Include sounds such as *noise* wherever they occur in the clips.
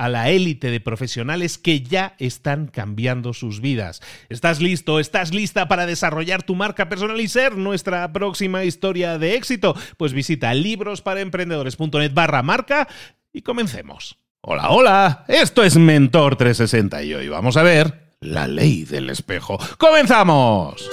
a la élite de profesionales que ya están cambiando sus vidas. ¿Estás listo? ¿Estás lista para desarrollar tu marca personal y ser nuestra próxima historia de éxito? Pues visita librosparaemprendedores.net barra marca y comencemos. Hola, hola, esto es Mentor 360 y hoy vamos a ver la ley del espejo. ¡Comenzamos!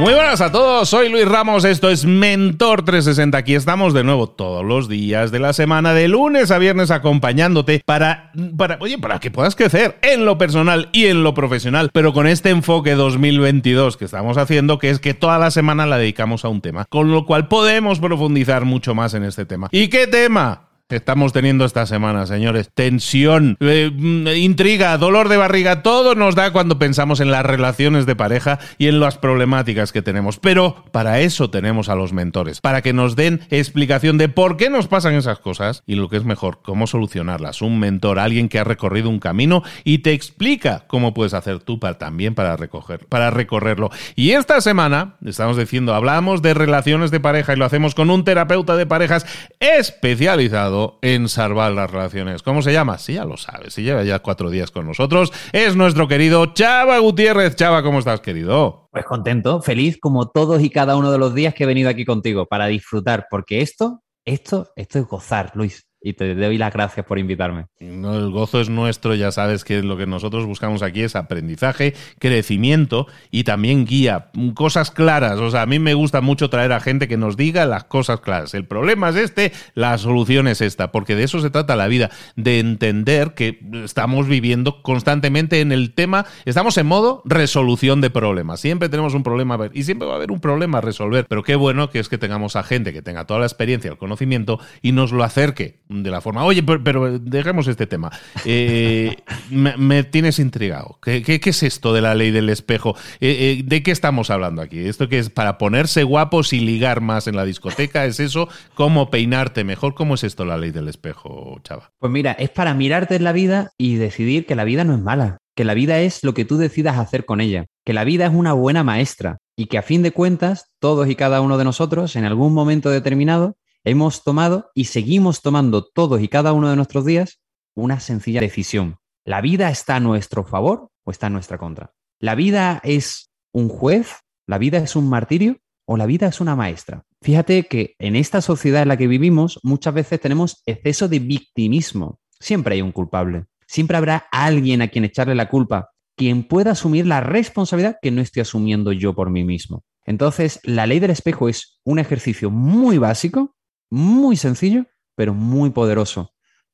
Muy buenas a todos, soy Luis Ramos, esto es Mentor 360, aquí estamos de nuevo todos los días de la semana, de lunes a viernes acompañándote para, para, oye, para que puedas crecer en lo personal y en lo profesional, pero con este enfoque 2022 que estamos haciendo, que es que toda la semana la dedicamos a un tema, con lo cual podemos profundizar mucho más en este tema. ¿Y qué tema? Estamos teniendo esta semana, señores. Tensión, eh, mm, intriga, dolor de barriga, todo nos da cuando pensamos en las relaciones de pareja y en las problemáticas que tenemos. Pero para eso tenemos a los mentores, para que nos den explicación de por qué nos pasan esas cosas y lo que es mejor, cómo solucionarlas. Un mentor, alguien que ha recorrido un camino y te explica cómo puedes hacer tú también para, recoger, para recorrerlo. Y esta semana, estamos diciendo, hablamos de relaciones de pareja y lo hacemos con un terapeuta de parejas especializado en salvar las relaciones. ¿Cómo se llama? Sí, ya lo sabes, si lleva ya cuatro días con nosotros. Es nuestro querido Chava Gutiérrez. Chava, ¿cómo estás, querido? Pues contento, feliz como todos y cada uno de los días que he venido aquí contigo para disfrutar, porque esto, esto, esto es gozar, Luis y te doy las gracias por invitarme. No, el gozo es nuestro, ya sabes que lo que nosotros buscamos aquí es aprendizaje, crecimiento y también guía, cosas claras. O sea, a mí me gusta mucho traer a gente que nos diga las cosas claras. El problema es este, la solución es esta, porque de eso se trata la vida, de entender que estamos viviendo constantemente en el tema, estamos en modo resolución de problemas. Siempre tenemos un problema a ver y siempre va a haber un problema a resolver, pero qué bueno que es que tengamos a gente que tenga toda la experiencia, el conocimiento y nos lo acerque de la forma. Oye, pero, dejemos este tema. Eh, me, tienes intrigado. ¿Qué, ¿Qué, es esto de la ley del espejo? Eh, eh, ¿De qué estamos hablando aquí? ¿Esto que es para ponerse guapos y ligar más en la discoteca? ¿Es eso? ¿Cómo peinarte mejor? ¿Cómo es esto la ley del espejo, chava? Pues mira, es para mirarte en la vida y decidir que la vida no es mala, que la vida es lo que tú decidas hacer con ella, que la vida es una buena maestra y que a fin de cuentas, todos y cada uno de nosotros, en algún momento determinado, hemos tomado y seguimos tomando todos y cada uno de nuestros días una sencilla decisión. ¿La vida está a nuestro favor o está en nuestra contra? ¿La vida es un juez? ¿La vida es un martirio? ¿O la vida es una maestra? Fíjate que en esta sociedad en la que vivimos muchas veces tenemos exceso de victimismo. Siempre hay un culpable. Siempre habrá alguien a quien echarle la culpa, quien pueda asumir la responsabilidad que no estoy asumiendo yo por mí mismo. Entonces, la ley del espejo es un ejercicio muy básico muy sencillo, pero muy poderoso,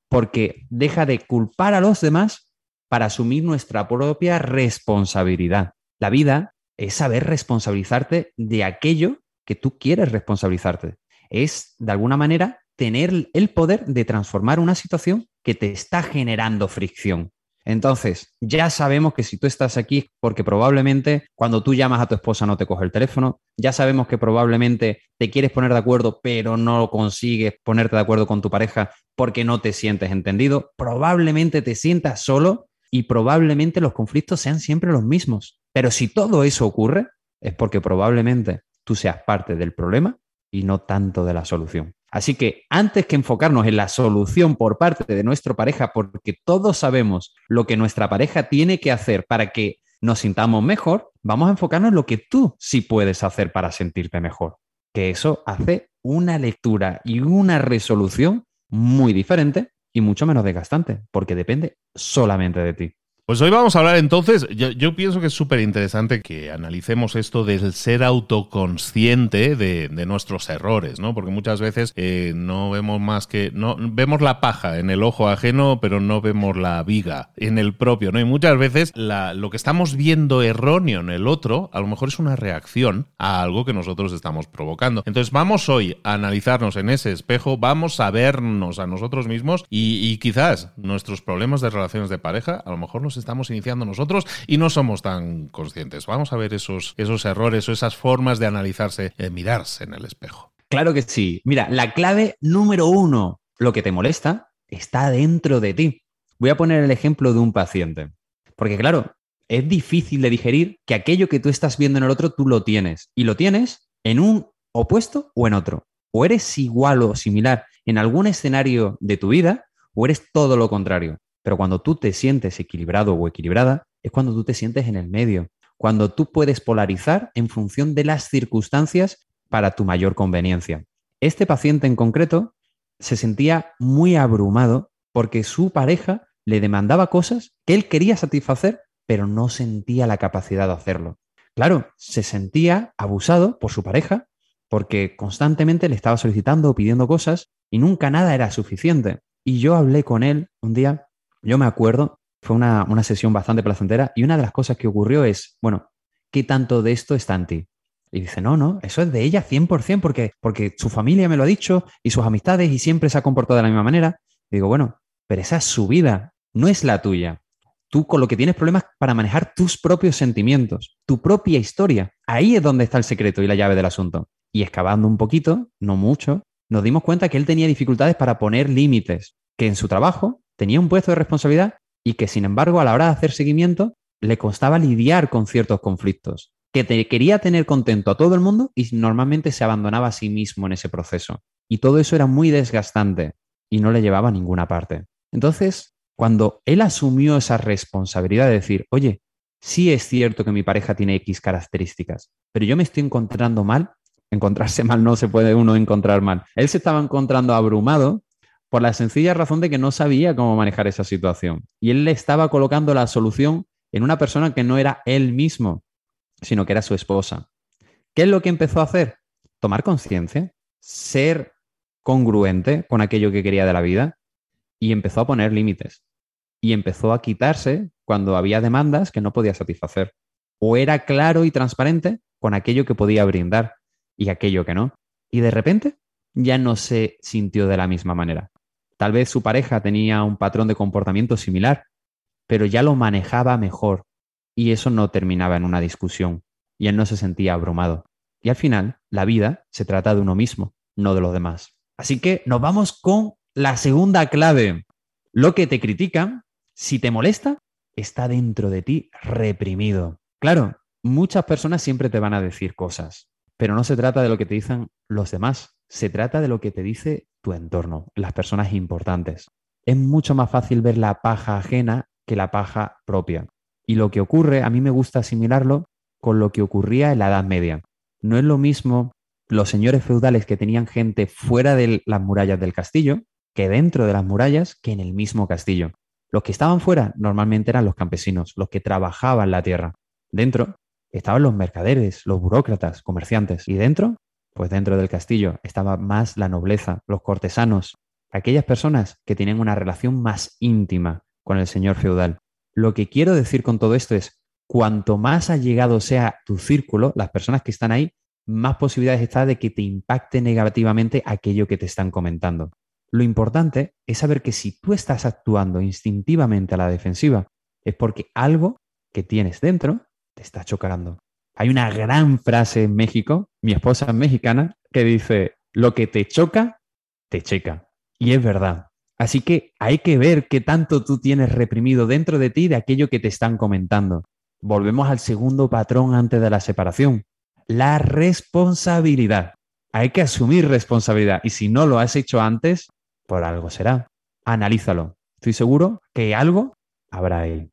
porque deja de culpar a los demás para asumir nuestra propia responsabilidad. La vida es saber responsabilizarte de aquello que tú quieres responsabilizarte. Es, de alguna manera, tener el poder de transformar una situación que te está generando fricción. Entonces, ya sabemos que si tú estás aquí, porque probablemente cuando tú llamas a tu esposa no te coge el teléfono, ya sabemos que probablemente te quieres poner de acuerdo, pero no consigues ponerte de acuerdo con tu pareja porque no te sientes entendido, probablemente te sientas solo y probablemente los conflictos sean siempre los mismos. Pero si todo eso ocurre, es porque probablemente tú seas parte del problema y no tanto de la solución. Así que antes que enfocarnos en la solución por parte de nuestra pareja, porque todos sabemos lo que nuestra pareja tiene que hacer para que nos sintamos mejor, vamos a enfocarnos en lo que tú sí puedes hacer para sentirte mejor. Que eso hace una lectura y una resolución muy diferente y mucho menos desgastante, porque depende solamente de ti. Pues hoy vamos a hablar entonces, yo, pienso que es súper interesante que analicemos esto del ser autoconsciente de, nuestros errores, ¿no? Porque muchas veces eh, no vemos más que, no vemos la paja en el ojo ajeno, pero no vemos la viga en el propio, ¿no? Y muchas veces lo que estamos viendo erróneo en el otro, a lo mejor es una reacción a algo que nosotros estamos provocando. Entonces vamos hoy a analizarnos en ese espejo, vamos a vernos a nosotros mismos y, y quizás nuestros problemas de relaciones de pareja, a lo mejor estamos iniciando nosotros y no somos tan conscientes. Vamos a ver esos, esos errores o esas formas de analizarse, de mirarse en el espejo. Claro que sí. Mira, la clave número uno, lo que te molesta, está dentro de ti. Voy a poner el ejemplo de un paciente. Porque claro, es difícil de digerir que aquello que tú estás viendo en el otro, tú lo tienes. Y lo tienes en un opuesto o en otro. O eres igual o similar en algún escenario de tu vida, o eres todo lo contrario. Pero cuando tú te sientes equilibrado o equilibrada, es cuando tú te sientes en el medio, cuando tú puedes polarizar en función de las circunstancias para tu mayor conveniencia. Este paciente en concreto se sentía muy abrumado porque su pareja le demandaba cosas que él quería satisfacer, pero no sentía la capacidad de hacerlo. Claro, se sentía abusado por su pareja porque constantemente le estaba solicitando o pidiendo cosas y nunca nada era suficiente. Y yo hablé con él un día yo me acuerdo, fue una, sesión bastante placentera y una de las cosas que ocurrió es, bueno, ¿qué tanto de esto está en ti? Y dice, no, no, eso es de ella 100% porque, porque su familia me lo ha dicho y sus amistades y siempre se ha comportado de la misma manera. Y digo, bueno, pero esa es su vida, no es la tuya. Tú con lo que tienes problemas para manejar tus propios sentimientos, tu propia historia. Ahí es donde está el secreto y la llave del asunto. Y excavando un poquito, no mucho, nos dimos cuenta que él tenía dificultades para poner límites, que en su trabajo tenía un puesto de responsabilidad y que, sin embargo, a la hora de hacer seguimiento, le costaba lidiar con ciertos conflictos, que quería tener contento a todo el mundo y normalmente se abandonaba a sí mismo en ese proceso. Y todo eso era muy desgastante y no le llevaba a ninguna parte. Entonces, cuando él asumió esa responsabilidad de decir, oye, sí es cierto que mi pareja tiene X características, pero yo me estoy encontrando mal, encontrarse *laughs* mal no se puede uno encontrar mal. Él se estaba encontrando abrumado por la sencilla razón de que no sabía cómo manejar esa situación. Y él le estaba colocando la solución en una persona que no era él mismo, sino que era su esposa. ¿Qué es lo que empezó a hacer? Tomar conciencia, ser congruente con aquello que quería de la vida y empezó a poner límites. Y empezó a quitarse cuando había demandas que no podía satisfacer. O era claro y transparente con aquello que podía brindar y aquello que no. Y de repente ya no se sintió de la misma manera. Tal vez su pareja tenía un patrón de comportamiento similar, pero ya lo manejaba mejor y eso no terminaba en una discusión y él no se sentía abrumado. Y al final, la vida se trata de uno mismo, no de los demás. Así que nos vamos con la segunda clave. Lo que te critican, si te molesta, está dentro de ti reprimido. Claro, muchas personas siempre te van a decir cosas, pero no se trata de lo que te dicen los demás, se trata de lo que te dice tu entorno, las personas importantes. Es mucho más fácil ver la paja ajena que la paja propia. Y lo que ocurre, a mí me gusta asimilarlo con lo que ocurría en la Edad Media. No es lo mismo los señores feudales que tenían gente fuera de las murallas del castillo que dentro de las murallas que en el mismo castillo. Los que estaban fuera normalmente eran los campesinos, los que trabajaban la tierra. Dentro estaban los mercaderes, los burócratas, comerciantes. Y dentro pues dentro del castillo estaba más la nobleza, los cortesanos, aquellas personas que tienen una relación más íntima con el señor feudal. Lo que quiero decir con todo esto es, cuanto más allegado sea tu círculo, las personas que están ahí, más posibilidades está de que te impacte negativamente aquello que te están comentando. Lo importante es saber que si tú estás actuando instintivamente a la defensiva, es porque algo que tienes dentro te está chocando. Hay una gran frase en México, mi esposa es mexicana, que dice, lo que te choca, te checa. Y es verdad. Así que hay que ver qué tanto tú tienes reprimido dentro de ti de aquello que te están comentando. Volvemos al segundo patrón antes de la separación, la responsabilidad. Hay que asumir responsabilidad y si no lo has hecho antes, por algo será. Analízalo. Estoy seguro que algo habrá ahí.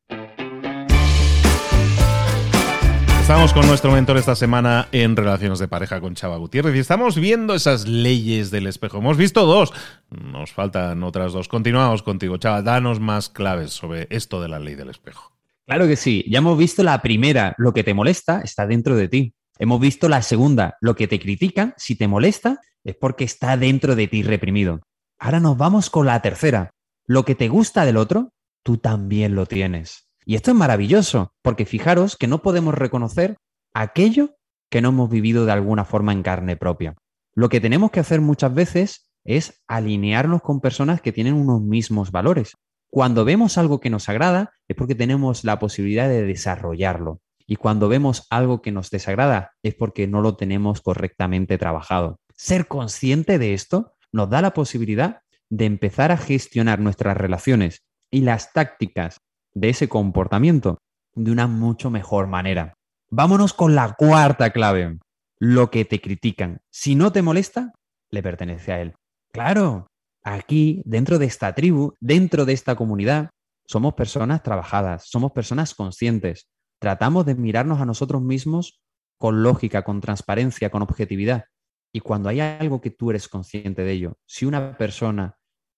Estamos con nuestro mentor esta semana en Relaciones de Pareja con Chava Gutiérrez y estamos viendo esas leyes del espejo. Hemos visto dos, nos faltan otras dos. Continuamos contigo, Chava. Danos más claves sobre esto de la ley del espejo. Claro que sí. Ya hemos visto la primera, lo que te molesta está dentro de ti. Hemos visto la segunda, lo que te critica, si te molesta, es porque está dentro de ti reprimido. Ahora nos vamos con la tercera. Lo que te gusta del otro, tú también lo tienes. Y esto es maravilloso, porque fijaros que no podemos reconocer aquello que no hemos vivido de alguna forma en carne propia. Lo que tenemos que hacer muchas veces es alinearnos con personas que tienen unos mismos valores. Cuando vemos algo que nos agrada es porque tenemos la posibilidad de desarrollarlo. Y cuando vemos algo que nos desagrada es porque no lo tenemos correctamente trabajado. Ser consciente de esto nos da la posibilidad de empezar a gestionar nuestras relaciones y las tácticas de ese comportamiento de una mucho mejor manera. Vámonos con la cuarta clave. Lo que te critican. Si no te molesta, le pertenece a él. Claro, aquí, dentro de esta tribu, dentro de esta comunidad, somos personas trabajadas, somos personas conscientes. Tratamos de mirarnos a nosotros mismos con lógica, con transparencia, con objetividad. Y cuando hay algo que tú eres consciente de ello, si una persona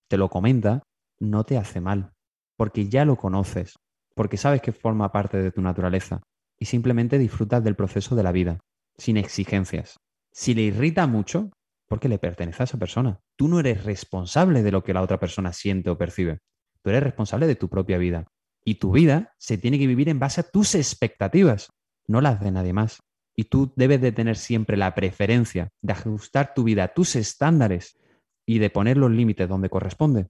te lo comenta, no te hace mal porque ya lo conoces, porque sabes que forma parte de tu naturaleza y simplemente disfrutas del proceso de la vida, sin exigencias. Si le irrita mucho, porque le pertenece a esa persona. Tú no eres responsable de lo que la otra persona siente o percibe. Tú eres responsable de tu propia vida. Y tu vida se tiene que vivir en base a tus expectativas, no las de nadie más. Y tú debes de tener siempre la preferencia de ajustar tu vida a tus estándares y de poner los límites donde corresponde,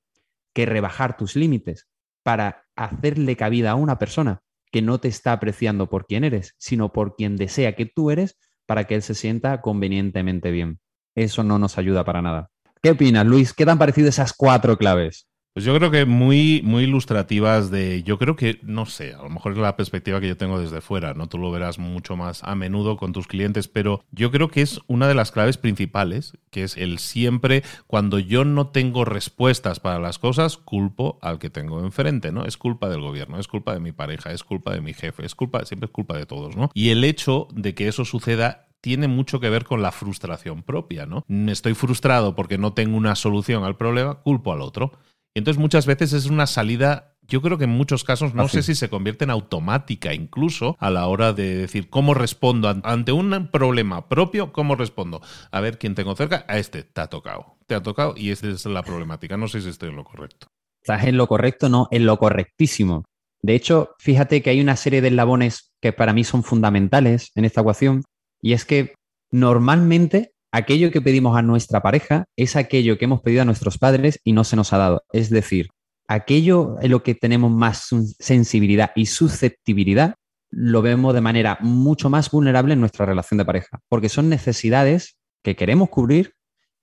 que rebajar tus límites para hacerle cabida a una persona que no te está apreciando por quien eres, sino por quien desea que tú eres para que él se sienta convenientemente bien. Eso no nos ayuda para nada. ¿Qué opinas, Luis? ¿Qué te han parecido esas cuatro claves? Pues yo creo que muy, muy ilustrativas de, yo creo que, no sé, a lo mejor es la perspectiva que yo tengo desde fuera, ¿no? Tú lo verás mucho más a menudo con tus clientes, pero yo creo que es una de las claves principales, que es el siempre, cuando yo no tengo respuestas para las cosas, culpo al que tengo enfrente, ¿no? Es culpa del gobierno, es culpa de mi pareja, es culpa de mi jefe, es culpa, siempre es culpa de todos, ¿no? Y el hecho de que eso suceda tiene mucho que ver con la frustración propia, ¿no? Estoy frustrado porque no tengo una solución al problema, culpo al otro. Y entonces muchas veces es una salida yo creo que en muchos casos no sé si se convierte en automática incluso a la hora de decir cómo respondo ante un problema propio, cómo respondo. A ver quién tengo cerca, a este te ha tocado, te ha tocado y esta es la problemática. No sé si estoy en lo correcto. Estás en lo correcto, no, en lo correctísimo. De hecho, fíjate que hay una serie de eslabones que para mí son fundamentales en esta ecuación y es que normalmente aquello que pedimos a nuestra pareja es aquello que hemos pedido a nuestros padres y no se nos ha dado. Es decir, aquello en lo que tenemos más sensibilidad y susceptibilidad, lo vemos de manera mucho más vulnerable en nuestra relación de pareja, porque son necesidades que queremos cubrir,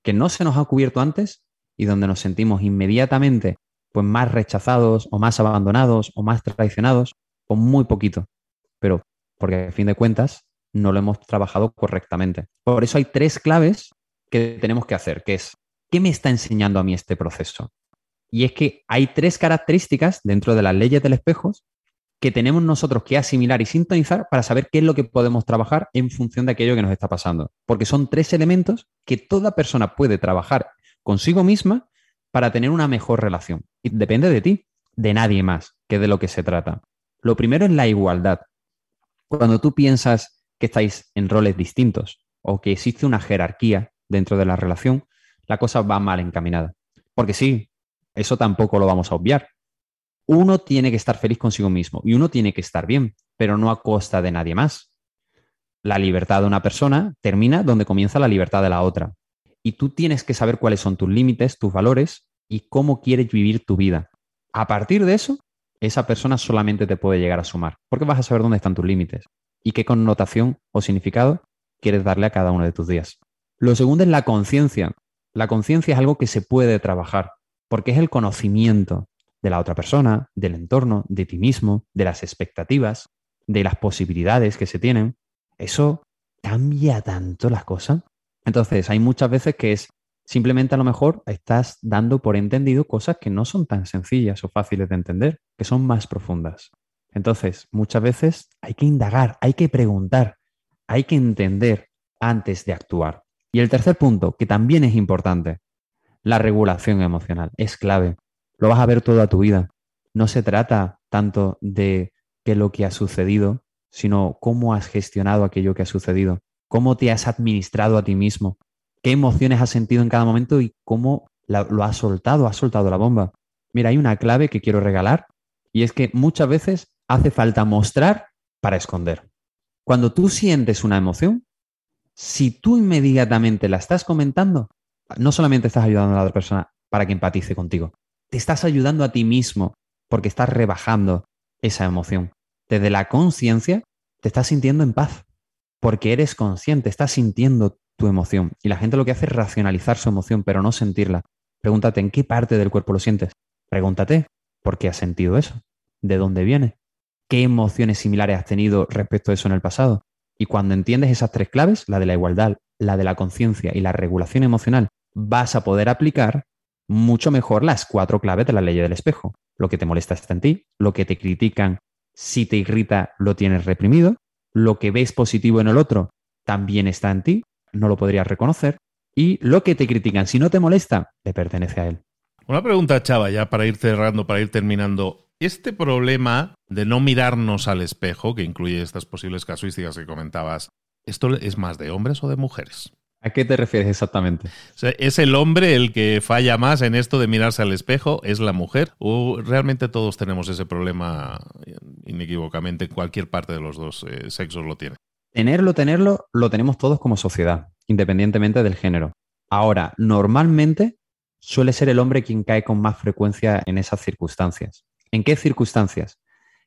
que no se nos ha cubierto antes y donde nos sentimos inmediatamente pues más rechazados o más abandonados o más traicionados con muy poquito. Pero porque a fin de cuentas no lo hemos trabajado correctamente. Por eso hay tres claves que tenemos que hacer, que es, ¿qué me está enseñando a mí este proceso? Y es que hay tres características dentro de las leyes del espejo que tenemos nosotros que asimilar y sintonizar para saber qué es lo que podemos trabajar en función de aquello que nos está pasando. Porque son tres elementos que toda persona puede trabajar consigo misma para tener una mejor relación. Y depende de ti, de nadie más, que de lo que se trata. Lo primero es la igualdad. Cuando tú piensas que estáis en roles distintos o que existe una jerarquía dentro de la relación, la cosa va mal encaminada. Porque sí, eso tampoco lo vamos a obviar. Uno tiene que estar feliz consigo mismo y uno tiene que estar bien, pero no a costa de nadie más. La libertad de una persona termina donde comienza la libertad de la otra. Y tú tienes que saber cuáles son tus límites, tus valores y cómo quieres vivir tu vida. A partir de eso, esa persona solamente te puede llegar a sumar, porque vas a saber dónde están tus límites y qué connotación o significado quieres darle a cada uno de tus días. Lo segundo es la conciencia. La conciencia es algo que se puede trabajar, porque es el conocimiento de la otra persona, del entorno, de ti mismo, de las expectativas, de las posibilidades que se tienen. Eso cambia tanto las cosas. Entonces, hay muchas veces que es simplemente a lo mejor estás dando por entendido cosas que no son tan sencillas o fáciles de entender, que son más profundas. Entonces, muchas veces hay que indagar, hay que preguntar, hay que entender antes de actuar. Y el tercer punto, que también es importante, la regulación emocional. Es clave. Lo vas a ver toda tu vida. No se trata tanto de qué lo que ha sucedido, sino cómo has gestionado aquello que ha sucedido, cómo te has administrado a ti mismo, qué emociones has sentido en cada momento y cómo lo has soltado, has soltado la bomba. Mira, hay una clave que quiero regalar y es que muchas veces hace falta mostrar para esconder. Cuando tú sientes una emoción, si tú inmediatamente la estás comentando, no solamente estás ayudando a la otra persona para que empatice contigo, te estás ayudando a ti mismo porque estás rebajando esa emoción. Desde la conciencia te estás sintiendo en paz porque eres consciente, estás sintiendo tu emoción. Y la gente lo que hace es racionalizar su emoción, pero no sentirla. Pregúntate en qué parte del cuerpo lo sientes. Pregúntate por qué has sentido eso. ¿De dónde viene? ¿Qué emociones similares has tenido respecto a eso en el pasado? Y cuando entiendes esas tres claves, la de la igualdad, la de la conciencia y la regulación emocional, vas a poder aplicar mucho mejor las cuatro claves de la ley del espejo. Lo que te molesta está en ti, lo que te critican, si te irrita, lo tienes reprimido, lo que ves positivo en el otro, también está en ti, no lo podrías reconocer, y lo que te critican, si no te molesta, le pertenece a él. Una pregunta, Chava, ya para ir cerrando, para ir terminando. Este problema de no mirarnos al espejo, que incluye estas posibles casuísticas que comentabas, ¿esto es más de hombres o de mujeres? ¿A qué te refieres exactamente? ¿Es el hombre el que falla más en esto de mirarse al espejo? ¿Es la mujer? ¿O realmente todos tenemos ese problema inequívocamente? Cualquier parte de los dos eh, sexos lo tiene. Tenerlo, tenerlo, lo tenemos todos como sociedad, independientemente del género. Ahora, normalmente suele ser el hombre quien cae con más frecuencia en esas circunstancias. ¿En qué circunstancias?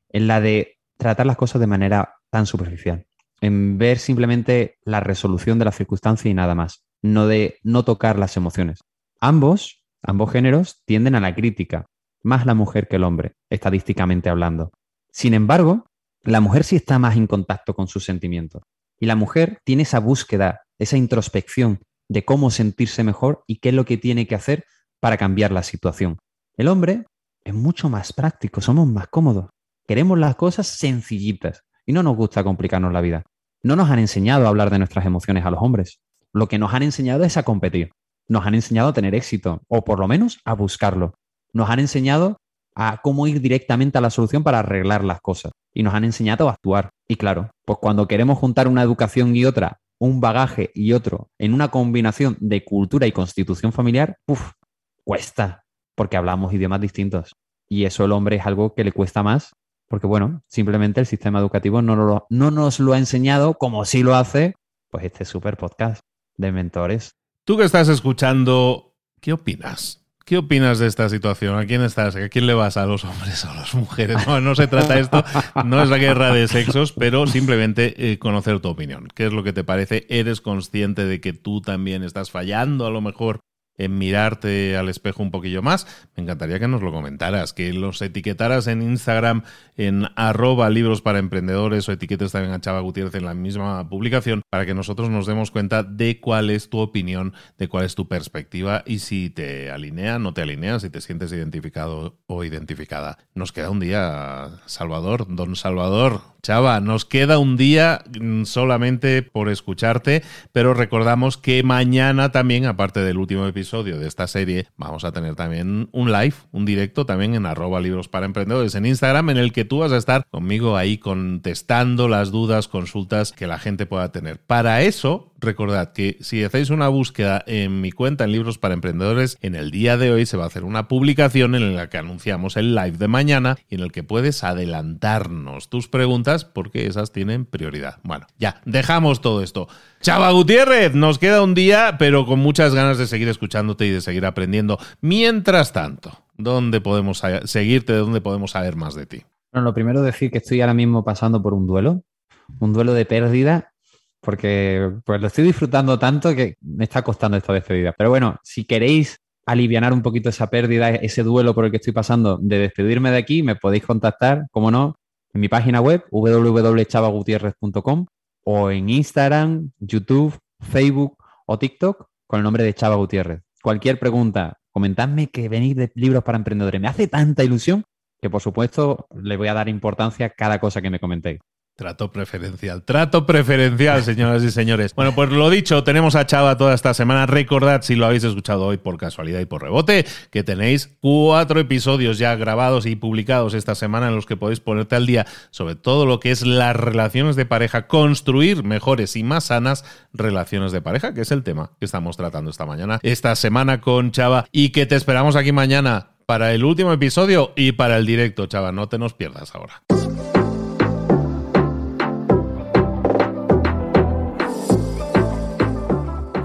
En la de tratar las cosas de manera tan superficial en ver simplemente la resolución de la circunstancia y nada más, no de no tocar las emociones. Ambos, ambos géneros tienden a la crítica, más la mujer que el hombre, estadísticamente hablando. Sin embargo, la mujer sí está más en contacto con sus sentimientos y la mujer tiene esa búsqueda, esa introspección de cómo sentirse mejor y qué es lo que tiene que hacer para cambiar la situación. El hombre es mucho más práctico, somos más cómodos. Queremos las cosas sencillitas y no nos gusta complicarnos la vida. No nos han enseñado a hablar de nuestras emociones a los hombres. Lo que nos han enseñado es a competir. Nos han enseñado a tener éxito, o por lo menos a buscarlo. Nos han enseñado a cómo ir directamente a la solución para arreglar las cosas. Y nos han enseñado a actuar. Y claro, pues cuando queremos juntar una educación y otra, un bagaje y otro, en una combinación de cultura y constitución familiar, ¡puf! Cuesta, porque hablamos idiomas distintos. Y eso el hombre es algo que le cuesta más porque bueno, simplemente el sistema educativo no, no nos lo ha enseñado como sí lo hace, pues este super podcast de mentores. Tú que estás escuchando, ¿qué opinas? ¿Qué opinas de esta situación? ¿A quién estás? ¿A quién le vas? ¿A los hombres o a las mujeres? No, no se trata esto, no es la guerra de sexos, pero simplemente eh, conocer tu opinión. ¿Qué es lo que te parece? ¿Eres consciente de que tú también estás fallando a lo mejor en mirarte al espejo un poquillo más, me encantaría que nos lo comentaras, que los etiquetaras en Instagram en arroba libros para emprendedores o etiquetes también a Chava Gutiérrez en la misma publicación para que nosotros nos demos cuenta de cuál es tu opinión, de cuál es tu perspectiva y si te alinea, no te alinea, si te sientes identificado o identificada. Nos queda un día, Salvador, don Salvador, Chava, nos queda un día solamente por escucharte, pero recordamos que mañana también, aparte del último episodio de esta serie, vamos a tener también un live, un directo también en arroba libros para emprendedores en Instagram, en el que tú vas a estar conmigo ahí contestando las dudas, consultas que la gente pueda tener. Para eso, recordad que si hacéis una búsqueda en mi cuenta en libros para emprendedores, en el día de hoy se va a hacer una publicación en la que anunciamos el live de mañana y en el que puedes adelantarnos tus preguntas porque esas tienen prioridad. Bueno, ya, dejamos todo esto. Chava Gutiérrez, nos queda un día, pero con muchas ganas de seguir escuchándote y de seguir aprendiendo. Mientras tanto, ¿Dónde podemos seguirte? ¿Dónde podemos saber más de ti? Bueno, lo primero decir que estoy ahora mismo pasando por un duelo, un duelo de pérdida, porque pues lo estoy disfrutando tanto que me está costando esta despedida. Pero bueno, si queréis aliviar un poquito esa pérdida, ese duelo por el que estoy pasando de despedirme de aquí, me podéis contactar, como no, en mi página web www.chavagutierrez.com o en Instagram, YouTube, Facebook o TikTok con el nombre de Chava Gutiérrez. Cualquier pregunta, comentadme que venís de libros para emprendedores. Me hace tanta ilusión que por supuesto le voy a dar importancia a cada cosa que me comentéis. Trato preferencial, trato preferencial, señoras y señores. Bueno, pues lo dicho, tenemos a Chava toda esta semana. Recordad, si lo habéis escuchado hoy por casualidad y por rebote, que tenéis cuatro episodios ya grabados y publicados esta semana en los que podéis ponerte al día sobre todo lo que es las relaciones de pareja, construir mejores y más sanas relaciones de pareja, que es el tema que estamos tratando esta mañana, esta semana con Chava, y que te esperamos aquí mañana para el último episodio y para el directo, Chava. No te nos pierdas ahora.